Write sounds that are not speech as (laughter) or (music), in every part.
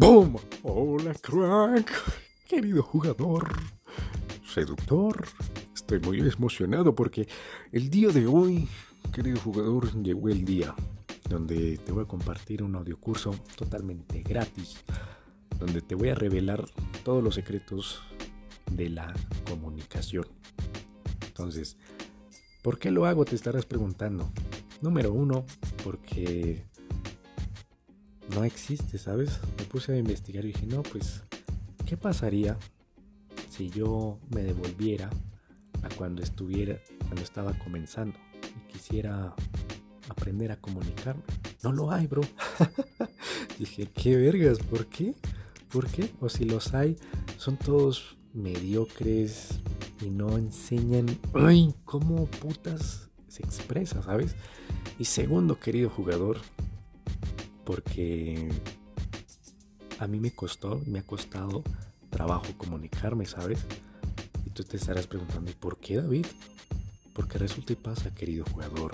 ¡Boom! Hola, crack. Querido jugador, seductor. Estoy muy emocionado porque el día de hoy, querido jugador, llegó el día donde te voy a compartir un audiocurso totalmente gratis, donde te voy a revelar todos los secretos de la comunicación. Entonces, ¿por qué lo hago? Te estarás preguntando. Número uno, porque no existe, ¿sabes? Me puse a investigar y dije, no, pues, ¿qué pasaría si yo me devolviera a cuando estuviera, cuando estaba comenzando y quisiera aprender a comunicarme? No lo hay, bro. (laughs) dije, ¿qué vergas? ¿Por qué? ¿Por qué? O si los hay, son todos mediocres y no enseñan, cómo putas se expresa, ¿sabes? Y segundo, querido jugador, porque a mí me costó, me ha costado trabajo comunicarme, ¿sabes? Y tú te estarás preguntando, ¿y por qué David? Porque resulta y pasa, querido jugador,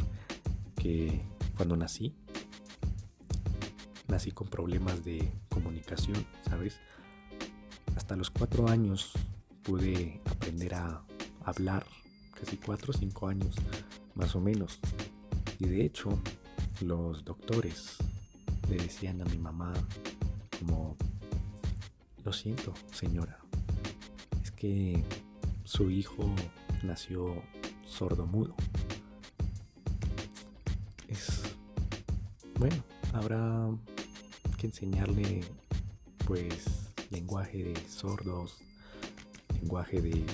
que cuando nací, nací con problemas de comunicación, ¿sabes? Hasta los cuatro años pude aprender a hablar, casi cuatro o cinco años, más o menos. Y de hecho, los doctores le decían a mi mamá como, lo siento señora, es que su hijo nació sordo-mudo. Es, bueno, habrá que enseñarle pues lenguaje de sordos, lenguaje de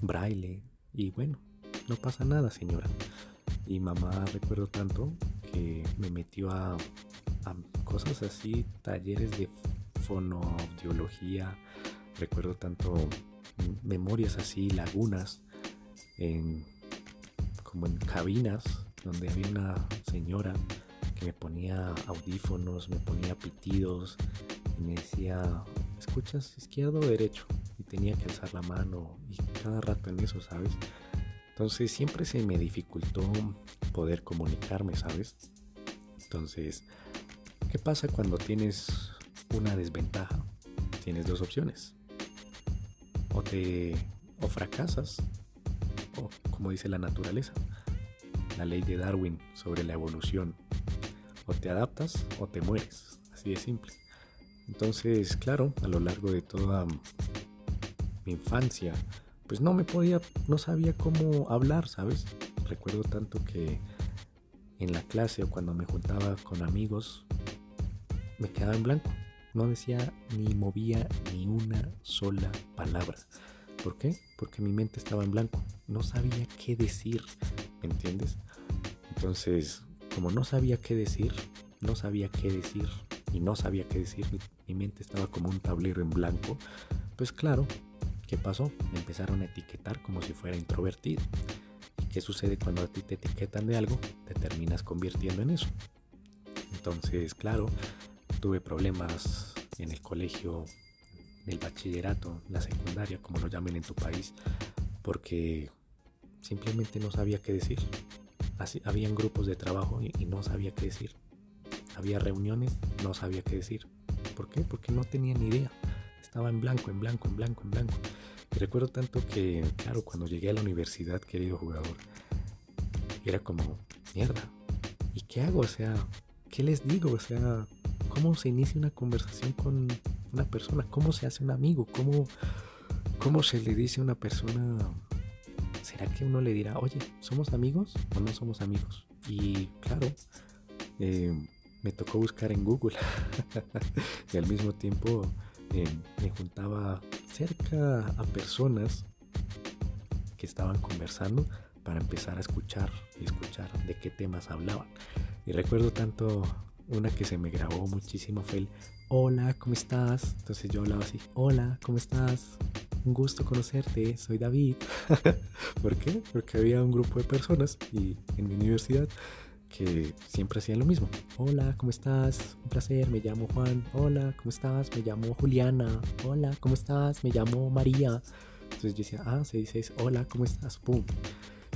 braille y bueno, no pasa nada señora. Y mamá recuerdo tanto que me metió a, cosas así, talleres de fonoaudiología, recuerdo tanto memorias así, lagunas, en, como en cabinas donde había una señora que me ponía audífonos, me ponía pitidos y me decía, ¿escuchas izquierdo o derecho? Y tenía que alzar la mano y cada rato en eso, ¿sabes? Entonces siempre se me dificultó poder comunicarme, ¿sabes? Entonces, ¿qué pasa cuando tienes una desventaja? Tienes dos opciones. O te o fracasas, o como dice la naturaleza, la ley de Darwin sobre la evolución. O te adaptas o te mueres, así de simple. Entonces, claro, a lo largo de toda mi infancia, pues no me podía, no sabía cómo hablar, ¿sabes? Recuerdo tanto que en la clase o cuando me juntaba con amigos, me quedaba en blanco. No decía ni movía ni una sola palabra. ¿Por qué? Porque mi mente estaba en blanco. No sabía qué decir, ¿me entiendes? Entonces, como no sabía qué decir, no sabía qué decir y no sabía qué decir, mi, mi mente estaba como un tablero en blanco, pues claro, ¿Qué pasó? Me empezaron a etiquetar como si fuera introvertido. ¿Y qué sucede cuando a ti te etiquetan de algo? Te terminas convirtiendo en eso. Entonces, claro, tuve problemas en el colegio, en el bachillerato, la secundaria, como lo llamen en tu país, porque simplemente no sabía qué decir. Habían grupos de trabajo y, y no sabía qué decir. Había reuniones, no sabía qué decir. ¿Por qué? Porque no tenía ni idea. Estaba en blanco, en blanco, en blanco, en blanco. Recuerdo tanto que, claro, cuando llegué a la universidad, querido jugador, era como, mierda, ¿y qué hago? O sea, ¿qué les digo? O sea, ¿cómo se inicia una conversación con una persona? ¿Cómo se hace un amigo? ¿Cómo, cómo se le dice a una persona? ¿Será que uno le dirá, oye, ¿somos amigos o no somos amigos? Y claro, eh, me tocó buscar en Google (laughs) y al mismo tiempo eh, me juntaba cerca a personas que estaban conversando para empezar a escuchar y escuchar de qué temas hablaban. Y recuerdo tanto una que se me grabó muchísimo fue el hola, ¿cómo estás? Entonces yo hablaba así, hola, ¿cómo estás? Un gusto conocerte, soy David. (laughs) ¿Por qué? Porque había un grupo de personas y en mi universidad que siempre hacían lo mismo. Hola, ¿cómo estás? Un placer, me llamo Juan. Hola, ¿cómo estás? Me llamo Juliana. Hola, ¿cómo estás? Me llamo María. Entonces yo decía, ah, se dice, hola, ¿cómo estás? Pum.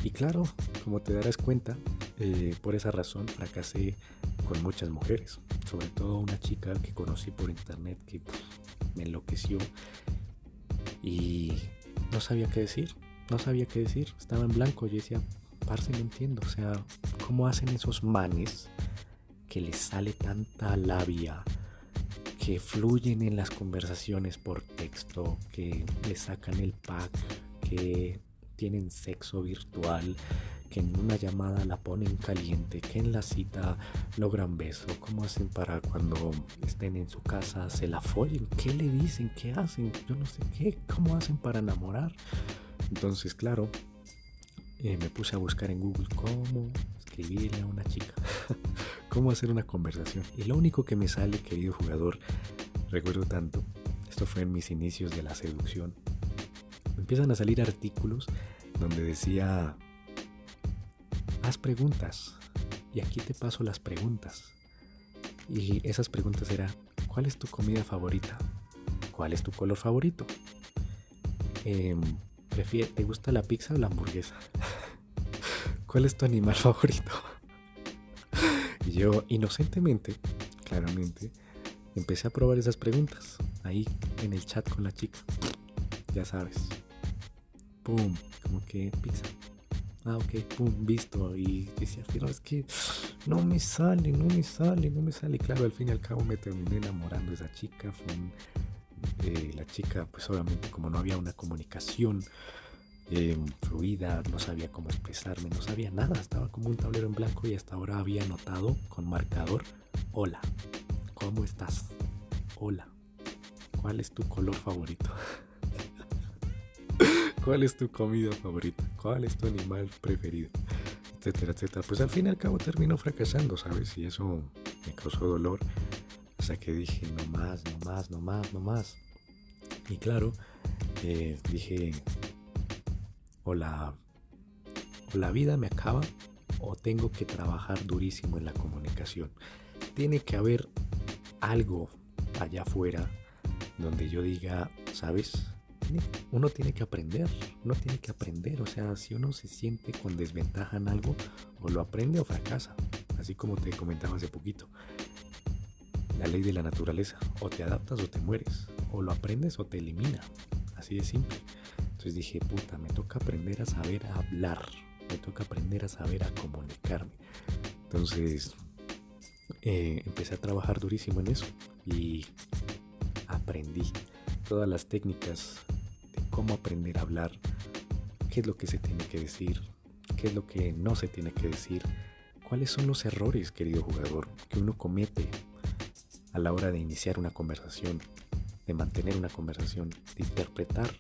Y claro, como te darás cuenta, eh, por esa razón fracasé con muchas mujeres, sobre todo una chica que conocí por internet que me enloqueció y no sabía qué decir, no sabía qué decir, estaba en blanco, yo decía, parce, no entiendo, o sea, ¿cómo hacen esos manes que les sale tanta labia? que fluyen en las conversaciones por texto, que le sacan el pack, que tienen sexo virtual, que en una llamada la ponen caliente, que en la cita logran beso, cómo hacen para cuando estén en su casa se la follen, qué le dicen, qué hacen, yo no sé qué, cómo hacen para enamorar. Entonces, claro, me puse a buscar en Google cómo escribirle a una chica, (laughs) cómo hacer una conversación. Y lo único que me sale, querido jugador, recuerdo tanto, esto fue en mis inicios de la seducción, empiezan a salir artículos donde decía, haz preguntas y aquí te paso las preguntas. Y esas preguntas eran, ¿cuál es tu comida favorita? ¿Cuál es tu color favorito? Eh, ¿Te gusta la pizza o la hamburguesa? (laughs) ¿Cuál es tu animal favorito? y (laughs) yo, inocentemente, claramente, empecé a probar esas preguntas ahí en el chat con la chica. Ya sabes, pum, como que pizza. Ah, ok, pum, visto. Y decía, pero es que no me sale, no me sale, no me sale. Claro, al fin y al cabo me terminé enamorando de esa chica. Fue eh, la chica, pues obviamente como no había una comunicación eh, fluida, no sabía cómo expresarme, no sabía nada. Estaba como un tablero en blanco y hasta ahora había anotado con marcador, hola, ¿cómo estás? Hola, ¿cuál es tu color favorito? (laughs) ¿Cuál es tu comida favorita? ¿Cuál es tu animal preferido? Etcétera, etcétera. Pues al fin y al cabo terminó fracasando, ¿sabes? Y eso me causó dolor. Hasta que dije, no más, no más, no más, no más. Y claro, eh, dije, o la, o la vida me acaba o tengo que trabajar durísimo en la comunicación. Tiene que haber algo allá afuera donde yo diga, ¿sabes? uno tiene que aprender, uno tiene que aprender, o sea, si uno se siente con desventaja en algo, o lo aprende o fracasa, así como te comentaba hace poquito. La ley de la naturaleza, o te adaptas o te mueres, o lo aprendes o te elimina, así de simple. Entonces dije, puta, me toca aprender a saber hablar, me toca aprender a saber a comunicarme. Entonces eh, empecé a trabajar durísimo en eso y aprendí todas las técnicas cómo aprender a hablar, qué es lo que se tiene que decir, qué es lo que no se tiene que decir, cuáles son los errores, querido jugador, que uno comete a la hora de iniciar una conversación, de mantener una conversación, de interpretar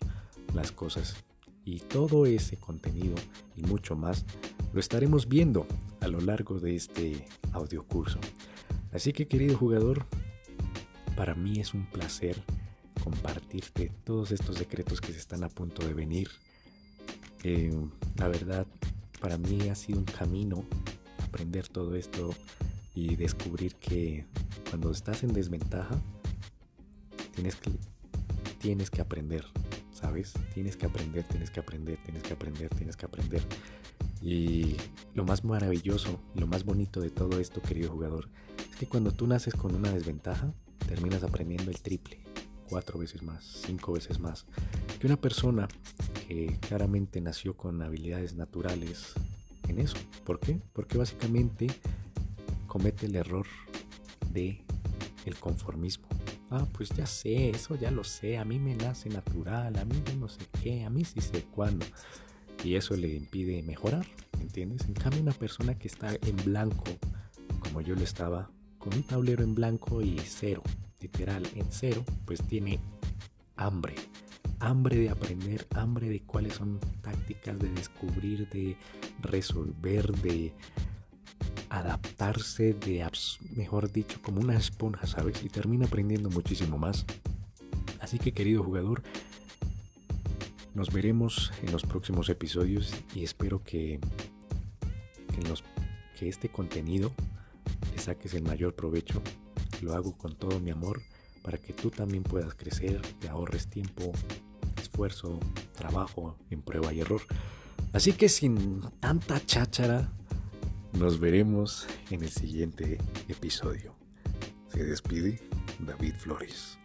las cosas. Y todo ese contenido y mucho más lo estaremos viendo a lo largo de este audio curso. Así que querido jugador, para mí es un placer compartirte todos estos secretos que se están a punto de venir. Eh, la verdad, para mí ha sido un camino aprender todo esto y descubrir que cuando estás en desventaja, tienes que, tienes que aprender, ¿sabes? Tienes que aprender, tienes que aprender, tienes que aprender, tienes que aprender. Y lo más maravilloso, lo más bonito de todo esto, querido jugador, es que cuando tú naces con una desventaja, terminas aprendiendo el triple cuatro veces más, cinco veces más que una persona que claramente nació con habilidades naturales en eso. ¿Por qué? Porque básicamente comete el error de el conformismo. Ah, pues ya sé, eso ya lo sé, a mí me nace natural, a mí no sé qué, a mí sí sé cuándo. Y eso le impide mejorar, ¿entiendes? En cambio, una persona que está en blanco, como yo lo estaba, con un tablero en blanco y cero, literal en cero, pues tiene hambre. Hambre de aprender, hambre de cuáles son tácticas de descubrir, de resolver, de adaptarse, de, mejor dicho, como una esponja, ¿sabes? Y termina aprendiendo muchísimo más. Así que querido jugador, nos veremos en los próximos episodios y espero que, que, los, que este contenido le saques el mayor provecho lo hago con todo mi amor para que tú también puedas crecer, te ahorres tiempo, esfuerzo, trabajo en prueba y error. Así que sin tanta cháchara, nos veremos en el siguiente episodio. Se despide David Flores.